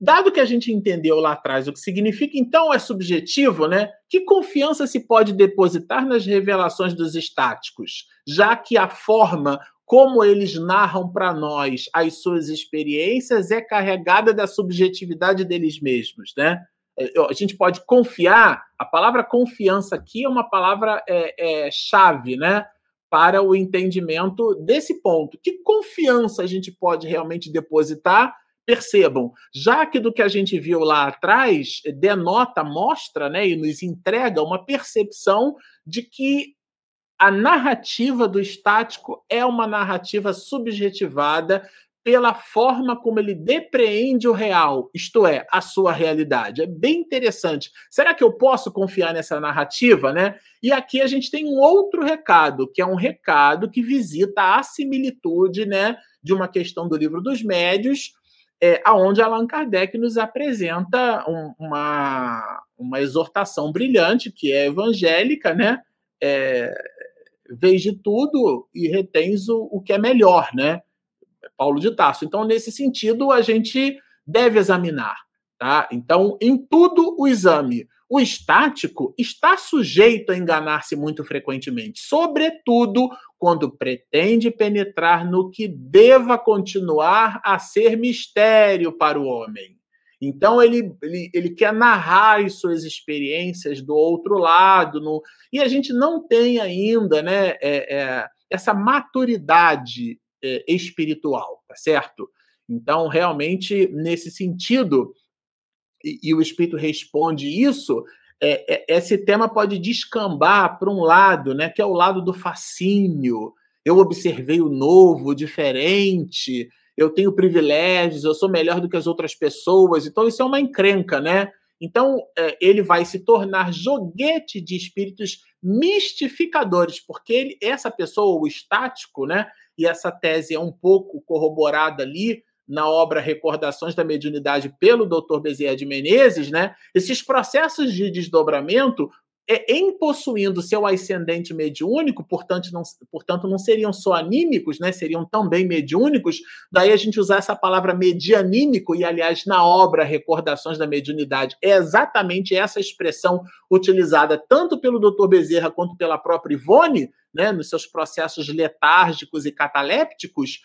Dado que a gente entendeu lá atrás o que significa, então é subjetivo, né? Que confiança se pode depositar nas revelações dos estáticos, já que a forma como eles narram para nós as suas experiências é carregada da subjetividade deles mesmos, né? A gente pode confiar, a palavra confiança aqui é uma palavra é, é, chave, né? Para o entendimento desse ponto. Que confiança a gente pode realmente depositar Percebam, já que do que a gente viu lá atrás denota, mostra né, e nos entrega uma percepção de que a narrativa do estático é uma narrativa subjetivada pela forma como ele depreende o real, isto é, a sua realidade. É bem interessante. Será que eu posso confiar nessa narrativa, né? E aqui a gente tem um outro recado, que é um recado que visita a similitude, né, de uma questão do livro dos médios é, aonde Allan Kardec nos apresenta um, uma, uma exortação brilhante, que é evangélica, né? É, vês de tudo e retens o, o que é melhor, né? Paulo de Tarso. Então, nesse sentido, a gente deve examinar, tá? Então, em tudo o exame. O estático está sujeito a enganar-se muito frequentemente, sobretudo quando pretende penetrar no que deva continuar a ser mistério para o homem. Então ele, ele, ele quer narrar as suas experiências do outro lado, no, e a gente não tem ainda né, é, é, essa maturidade é, espiritual, tá certo? Então, realmente, nesse sentido, e, e o Espírito responde isso, é, é, esse tema pode descambar para um lado, né, que é o lado do fascínio. Eu observei o novo, o diferente, eu tenho privilégios, eu sou melhor do que as outras pessoas. Então, isso é uma encrenca, né? Então, é, ele vai se tornar joguete de espíritos mistificadores, porque ele, essa pessoa, o estático, né? E essa tese é um pouco corroborada ali na obra Recordações da Mediunidade pelo Dr. Bezerra de Menezes, né? Esses processos de desdobramento é, em possuindo seu ascendente mediúnico, portanto não, portanto não seriam só anímicos, né? seriam também mediúnicos, daí a gente usar essa palavra medianímico, e aliás, na obra Recordações da Mediunidade, é exatamente essa expressão utilizada tanto pelo Dr. Bezerra quanto pela própria Ivone, né? nos seus processos letárgicos e catalépticos,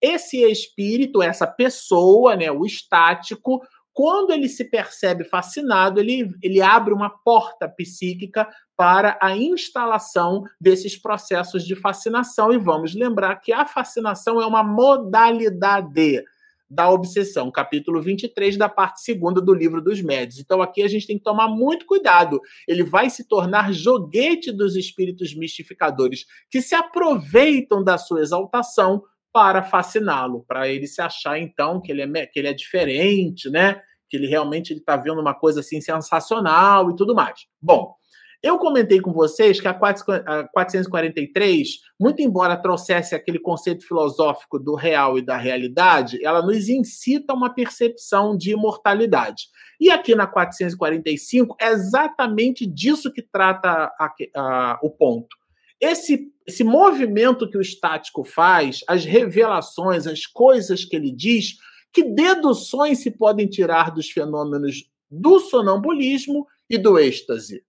esse espírito, essa pessoa, né, o estático, quando ele se percebe fascinado, ele, ele abre uma porta psíquica para a instalação desses processos de fascinação. E vamos lembrar que a fascinação é uma modalidade da obsessão, capítulo 23 da parte segunda do livro dos médios. Então aqui a gente tem que tomar muito cuidado. Ele vai se tornar joguete dos espíritos mistificadores que se aproveitam da sua exaltação para fasciná-lo, para ele se achar então que ele é, que ele é diferente, né? Que ele realmente está vendo uma coisa assim sensacional e tudo mais. Bom, Eu comentei com vocês que a 443, muito embora trouxesse aquele conceito filosófico do real e da realidade, ela nos incita a uma percepção de imortalidade. E aqui na 445 é exatamente disso que trata a, a, o ponto. Esse, esse movimento que o estático faz, as revelações, as coisas que ele diz, que deduções se podem tirar dos fenômenos do sonambulismo e do êxtase?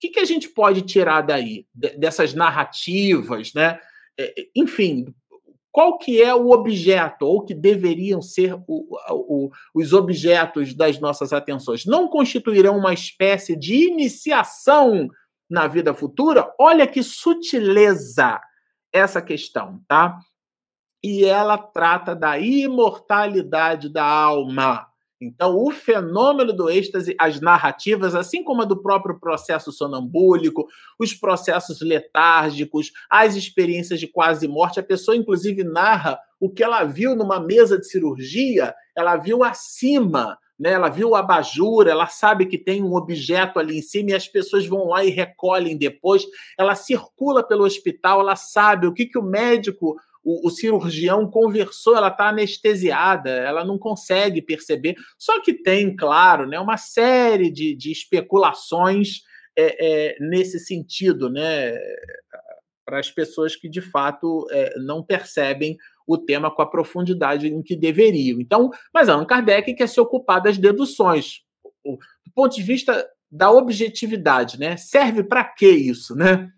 que, que a gente pode tirar daí, dessas narrativas, né? É, é, enfim, qual que é o objeto, ou que deveriam ser o, o, os objetos das nossas atenções? Não constituirão uma espécie de iniciação na vida futura? Olha que sutileza essa questão, tá? E ela trata da imortalidade da alma. Então, o fenômeno do êxtase, as narrativas, assim como a do próprio processo sonambúlico, os processos letárgicos, as experiências de quase morte, a pessoa, inclusive, narra o que ela viu numa mesa de cirurgia, ela viu acima, né? ela viu a abajura, ela sabe que tem um objeto ali em cima e as pessoas vão lá e recolhem depois. Ela circula pelo hospital, ela sabe o que, que o médico o, o cirurgião conversou, ela está anestesiada, ela não consegue perceber. Só que tem, claro, né, uma série de, de especulações é, é, nesse sentido, né, para as pessoas que de fato é, não percebem o tema com a profundidade em que deveriam. Então, mas Allan Kardec quer se ocupar das deduções. Do ponto de vista da objetividade, né? Serve para que isso, né?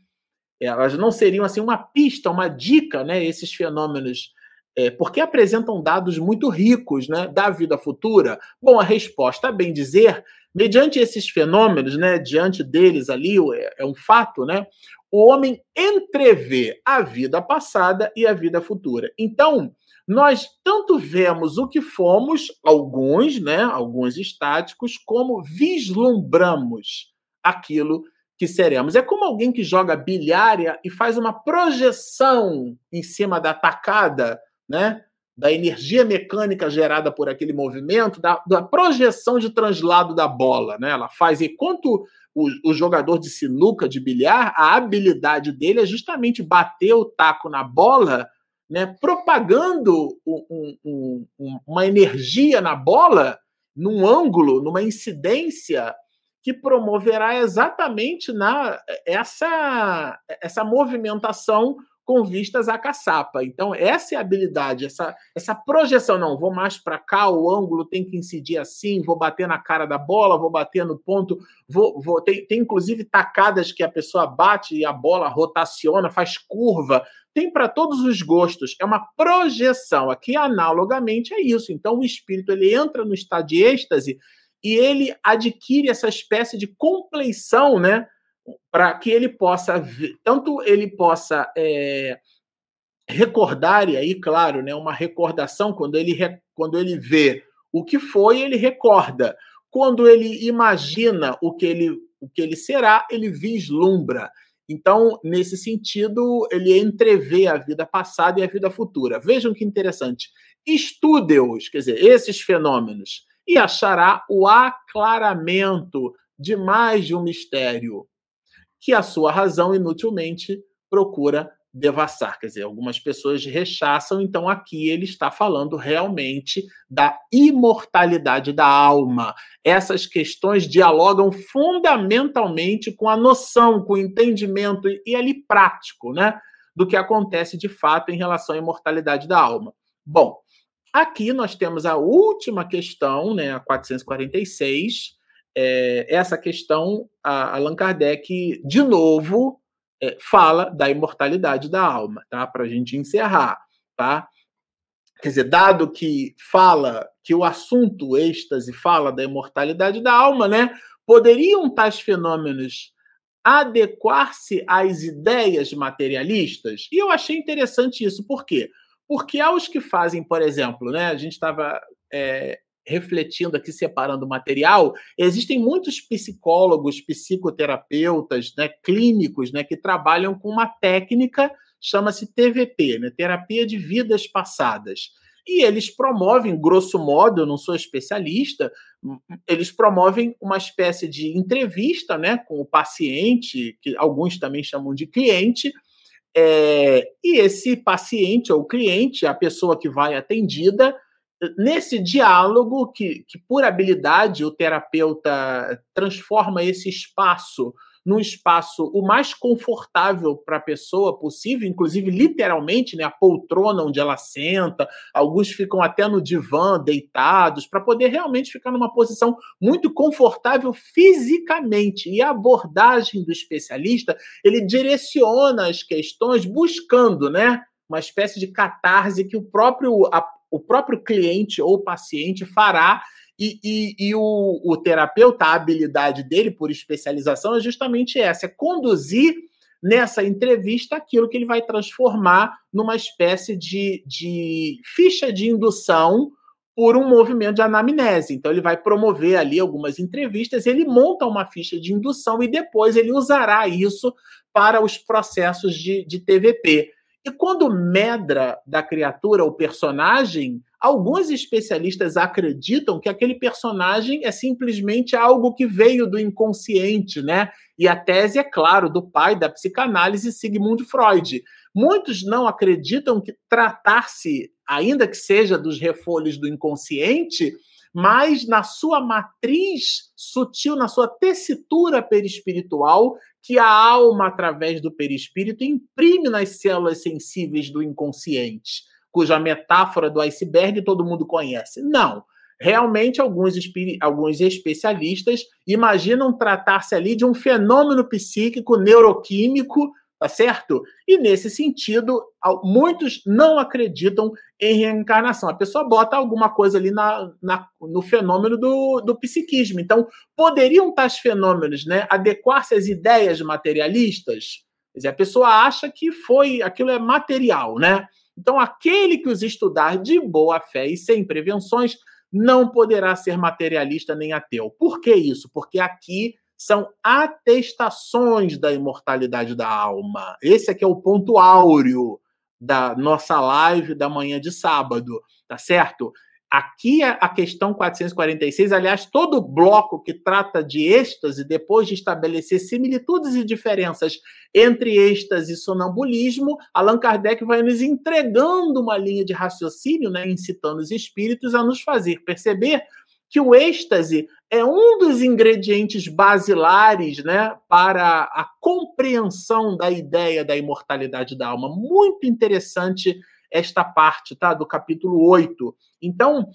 elas não seriam assim uma pista, uma dica, né? Esses fenômenos, é, porque apresentam dados muito ricos, né, da vida futura. Bom, a resposta, a bem dizer, mediante esses fenômenos, né, diante deles ali é, é um fato, né? O homem entrevê a vida passada e a vida futura. Então, nós tanto vemos o que fomos, alguns, né, alguns estáticos, como vislumbramos aquilo que seremos. É como alguém que joga bilhária e faz uma projeção em cima da tacada, né? Da energia mecânica gerada por aquele movimento, da, da projeção de translado da bola, né? Ela faz. Enquanto o, o jogador de sinuca, de bilhar, a habilidade dele é justamente bater o taco na bola, né? Propagando um, um, um, uma energia na bola num ângulo, numa incidência que promoverá exatamente na essa essa movimentação com vistas à caçapa. Então, essa é a habilidade, essa, essa projeção. Não, vou mais para cá, o ângulo tem que incidir assim, vou bater na cara da bola, vou bater no ponto. Vou, vou tem, tem inclusive tacadas que a pessoa bate e a bola rotaciona, faz curva. Tem para todos os gostos. É uma projeção. Aqui, analogamente, é isso. Então, o espírito ele entra no estado de êxtase e ele adquire essa espécie de compleição, né? Para que ele possa, tanto ele possa é, recordar, e aí, claro, né, uma recordação, quando ele, quando ele vê o que foi, ele recorda. Quando ele imagina o que ele, o que ele será, ele vislumbra. Então, nesse sentido, ele entrevê a vida passada e a vida futura. Vejam que interessante. Estude-os, quer dizer, esses fenômenos e achará o aclaramento de mais de um mistério que a sua razão inutilmente procura devassar. Quer dizer, algumas pessoas rechaçam, então aqui ele está falando realmente da imortalidade da alma. Essas questões dialogam fundamentalmente com a noção, com o entendimento e ali prático, né, do que acontece de fato em relação à imortalidade da alma. Bom, Aqui nós temos a última questão, né, a 446. É, essa questão, Allan Kardec, de novo, é, fala da imortalidade da alma, tá? Para a gente encerrar, tá? Quer dizer, dado que fala que o assunto êxtase fala da imortalidade da alma, né? Poderiam tais fenômenos adequar-se às ideias materialistas? E eu achei interessante isso, por quê? Porque há os que fazem, por exemplo, né, a gente estava é, refletindo aqui, separando o material, existem muitos psicólogos, psicoterapeutas, né, clínicos, né, que trabalham com uma técnica chama-se TVP, né, terapia de vidas passadas. e eles promovem, grosso modo, eu não sou especialista, eles promovem uma espécie de entrevista né, com o paciente, que alguns também chamam de cliente, é, e esse paciente ou cliente, a pessoa que vai atendida, nesse diálogo que, que, por habilidade, o terapeuta transforma esse espaço num espaço o mais confortável para a pessoa possível, inclusive literalmente, né, a poltrona onde ela senta, alguns ficam até no divã deitados para poder realmente ficar numa posição muito confortável fisicamente. E a abordagem do especialista, ele direciona as questões buscando, né, uma espécie de catarse que o próprio o próprio cliente ou paciente fará e, e, e o, o, terapeuta, a habilidade dele, por especialização, é justamente essa: é conduzir nessa entrevista aquilo que ele vai transformar numa espécie de, de ficha de indução por um movimento de anamnese. Então, ele vai promover ali algumas entrevistas, ele monta uma ficha de indução e depois ele usará isso para os processos de, de TVP. E quando medra da criatura o personagem, alguns especialistas acreditam que aquele personagem é simplesmente algo que veio do inconsciente, né? E a tese, é claro, do pai da psicanálise, Sigmund Freud. Muitos não acreditam que tratar-se, ainda que seja dos refolhos do inconsciente, mas na sua matriz sutil, na sua tessitura perispiritual, que a alma, através do perispírito, imprime nas células sensíveis do inconsciente, cuja metáfora do iceberg todo mundo conhece. Não. Realmente, alguns, alguns especialistas imaginam tratar-se ali de um fenômeno psíquico neuroquímico tá certo? E nesse sentido, muitos não acreditam em reencarnação. A pessoa bota alguma coisa ali na, na no fenômeno do, do psiquismo. Então, poderiam tais fenômenos né, adequar-se às ideias materialistas? Quer dizer, a pessoa acha que foi aquilo é material, né? Então, aquele que os estudar de boa fé e sem prevenções não poderá ser materialista nem ateu. Por que isso? Porque aqui são atestações da imortalidade da alma. Esse aqui é o ponto áureo da nossa live da manhã de sábado, tá certo? Aqui é a questão 446, aliás, todo bloco que trata de êxtase, depois de estabelecer similitudes e diferenças entre êxtase e sonambulismo, Allan Kardec vai nos entregando uma linha de raciocínio, né, incitando os espíritos a nos fazer perceber que o êxtase é um dos ingredientes basilares né, para a compreensão da ideia da imortalidade da alma. Muito interessante esta parte tá, do capítulo 8. Então,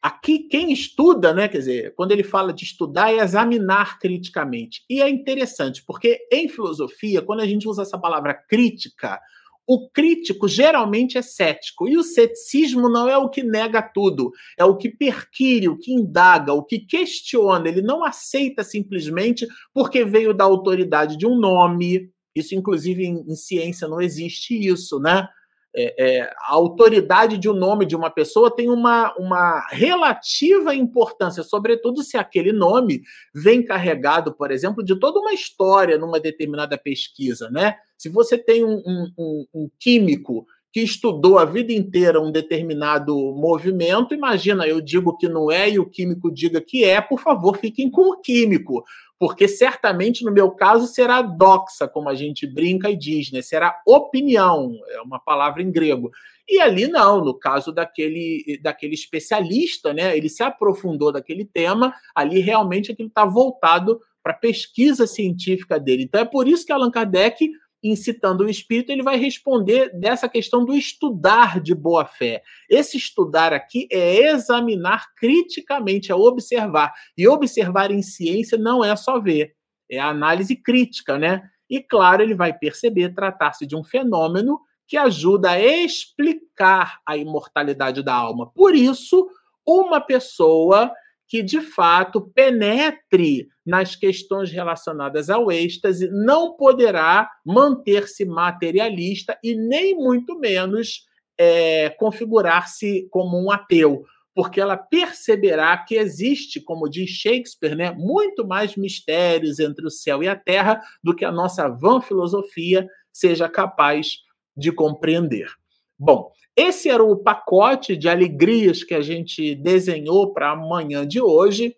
aqui quem estuda, né, quer dizer, quando ele fala de estudar, é examinar criticamente. E é interessante, porque em filosofia, quando a gente usa essa palavra crítica, o crítico geralmente é cético, e o ceticismo não é o que nega tudo, é o que perquire, o que indaga, o que questiona. Ele não aceita simplesmente porque veio da autoridade de um nome. Isso, inclusive, em, em ciência não existe isso, né? É, é, a autoridade de um nome de uma pessoa tem uma, uma relativa importância, sobretudo se aquele nome vem carregado, por exemplo, de toda uma história numa determinada pesquisa, né? Se você tem um, um, um químico que estudou a vida inteira um determinado movimento, imagina, eu digo que não é e o químico diga que é, por favor, fiquem com o químico porque certamente no meu caso será doxa, como a gente brinca e diz, né? Será opinião, é uma palavra em grego. E ali não, no caso daquele, daquele especialista, né? Ele se aprofundou daquele tema, ali realmente aquilo está voltado para a pesquisa científica dele. Então é por isso que Allan Kardec incitando o espírito, ele vai responder dessa questão do estudar de boa fé. Esse estudar aqui é examinar criticamente, é observar. E observar em ciência não é só ver, é análise crítica, né? E claro, ele vai perceber tratar-se de um fenômeno que ajuda a explicar a imortalidade da alma. Por isso, uma pessoa que de fato penetre nas questões relacionadas ao êxtase, não poderá manter-se materialista e nem muito menos é, configurar-se como um ateu, porque ela perceberá que existe, como diz Shakespeare, né, muito mais mistérios entre o céu e a terra do que a nossa vã filosofia seja capaz de compreender. Bom, esse era o pacote de alegrias que a gente desenhou para amanhã de hoje.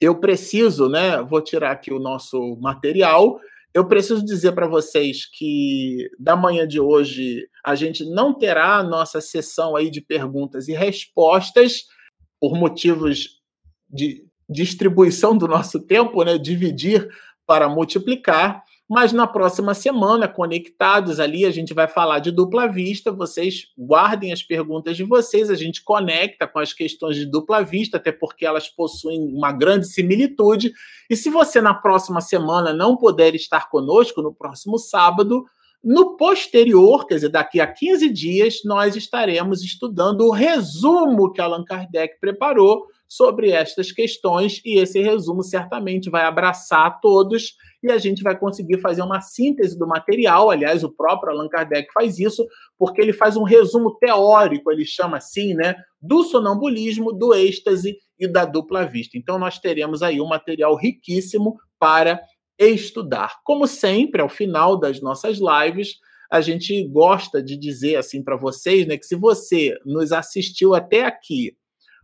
Eu preciso, né? Vou tirar aqui o nosso material. Eu preciso dizer para vocês que da manhã de hoje a gente não terá a nossa sessão aí de perguntas e respostas por motivos de distribuição do nosso tempo, né? Dividir para multiplicar. Mas na próxima semana, conectados ali, a gente vai falar de dupla vista. Vocês guardem as perguntas de vocês, a gente conecta com as questões de dupla vista, até porque elas possuem uma grande similitude. E se você na próxima semana não puder estar conosco, no próximo sábado, no posterior, quer dizer, daqui a 15 dias, nós estaremos estudando o resumo que Allan Kardec preparou sobre estas questões, e esse resumo certamente vai abraçar todos e a gente vai conseguir fazer uma síntese do material. Aliás, o próprio Allan Kardec faz isso, porque ele faz um resumo teórico, ele chama assim, né, do sonambulismo, do êxtase e da dupla vista. Então, nós teremos aí um material riquíssimo para estudar. Como sempre, ao final das nossas lives, a gente gosta de dizer assim para vocês, né, que se você nos assistiu até aqui,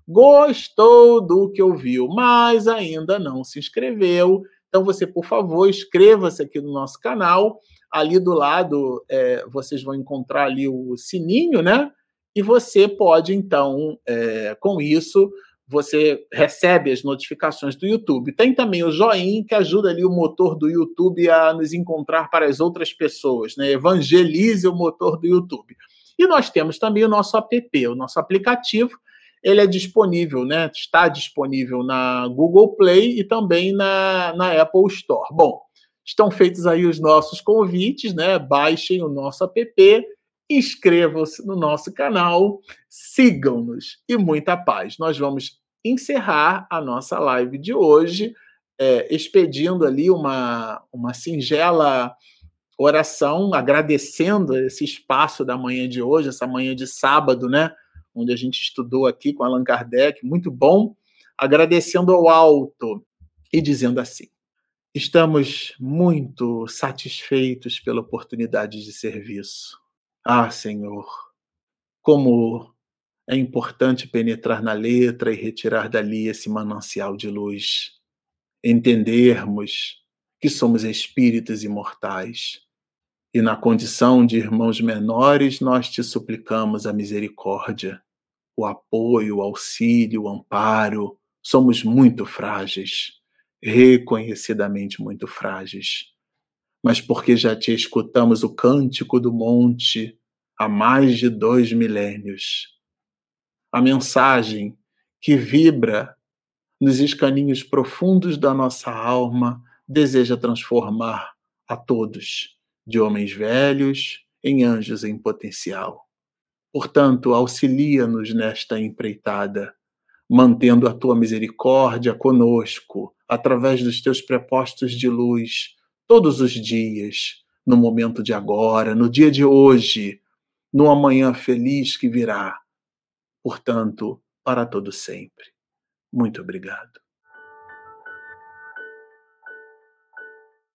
gostou do que ouviu, mas ainda não se inscreveu, então, você, por favor, inscreva-se aqui no nosso canal. Ali do lado, é, vocês vão encontrar ali o sininho, né? E você pode, então, é, com isso, você recebe as notificações do YouTube. Tem também o joinha, que ajuda ali o motor do YouTube a nos encontrar para as outras pessoas, né? Evangelize o motor do YouTube. E nós temos também o nosso app, o nosso aplicativo, ele é disponível, né? Está disponível na Google Play e também na, na Apple Store. Bom, estão feitos aí os nossos convites, né? Baixem o nosso app, inscrevam-se no nosso canal, sigam-nos e muita paz. Nós vamos encerrar a nossa live de hoje, é, expedindo ali uma, uma singela oração, agradecendo esse espaço da manhã de hoje, essa manhã de sábado, né? Onde a gente estudou aqui com Allan Kardec, muito bom, agradecendo ao alto e dizendo assim: estamos muito satisfeitos pela oportunidade de serviço. Ah, Senhor, como é importante penetrar na letra e retirar dali esse manancial de luz, entendermos que somos espíritos imortais. E na condição de irmãos menores, nós te suplicamos a misericórdia o apoio, o auxílio, o amparo. Somos muito frágeis, reconhecidamente muito frágeis. Mas porque já te escutamos o cântico do monte há mais de dois milênios, a mensagem que vibra nos escaninhos profundos da nossa alma deseja transformar a todos, de homens velhos em anjos em potencial. Portanto, auxilia-nos nesta empreitada, mantendo a tua misericórdia conosco, através dos teus prepostos de luz, todos os dias, no momento de agora, no dia de hoje, no amanhã feliz que virá. Portanto, para todo sempre. Muito obrigado.